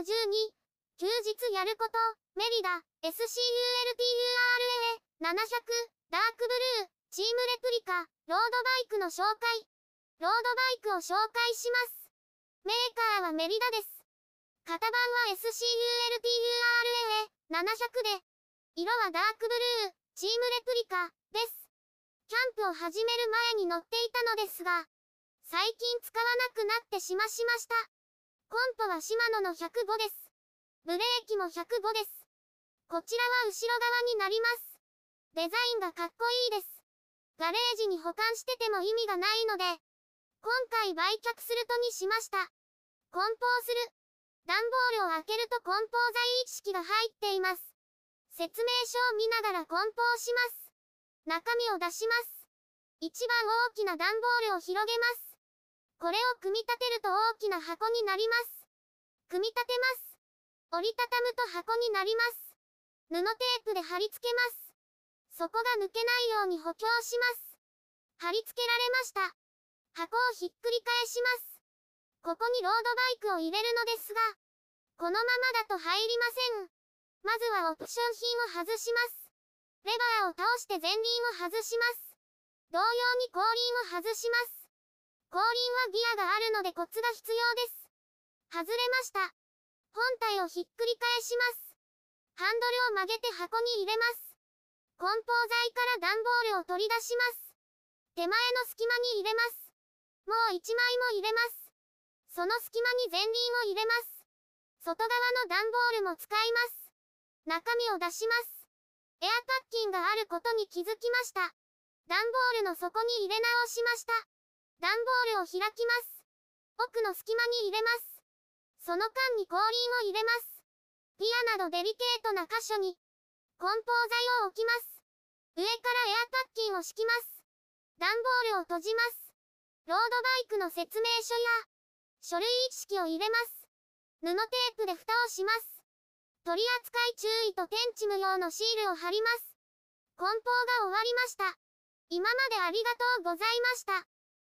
12、休日やること、メリダ、SCULTURA、700、ダークブルー、チームレプリカ、ロードバイクの紹介。ロードバイクを紹介します。メーカーはメリダです。型番は SCULTURA700 で、色はダークブルー、チームレプリカ、です。キャンプを始める前に乗っていたのですが、最近使わなくなってしましました。コンポはシマノの105です。ブレーキも105です。こちらは後ろ側になります。デザインがかっこいいです。ガレージに保管してても意味がないので、今回売却するとにしました。梱包する。段ボールを開けると梱包材一式が入っています。説明書を見ながら梱包します。中身を出します。一番大きな段ボールを広げます。これを組み立てると大きな箱になります。組み立てます。折りたたむと箱になります。布テープで貼り付けます。底が抜けないように補強します。貼り付けられました。箱をひっくり返します。ここにロードバイクを入れるのですが、このままだと入りません。まずはオプション品を外します。レバーを倒して前輪を外します。同様に後輪を外します。後輪はギアがあるのでコツが必要です。外れました。本体をひっくり返します。ハンドルを曲げて箱に入れます。梱包材から段ボールを取り出します。手前の隙間に入れます。もう1枚も入れます。その隙間に前輪を入れます。外側の段ボールも使います。中身を出します。エアパッキンがあることに気づきました。段ボールの底に入れ直しました。段ボールを開きます。奥の隙間に入れます。その間に後輪を入れます。ピアなどデリケートな箇所に、梱包材を置きます。上からエアパッキンを敷きます。段ボールを閉じます。ロードバイクの説明書や、書類一式を入れます。布テープで蓋をします。取扱い注意と天地無用のシールを貼ります。梱包が終わりました。今までありがとうございました。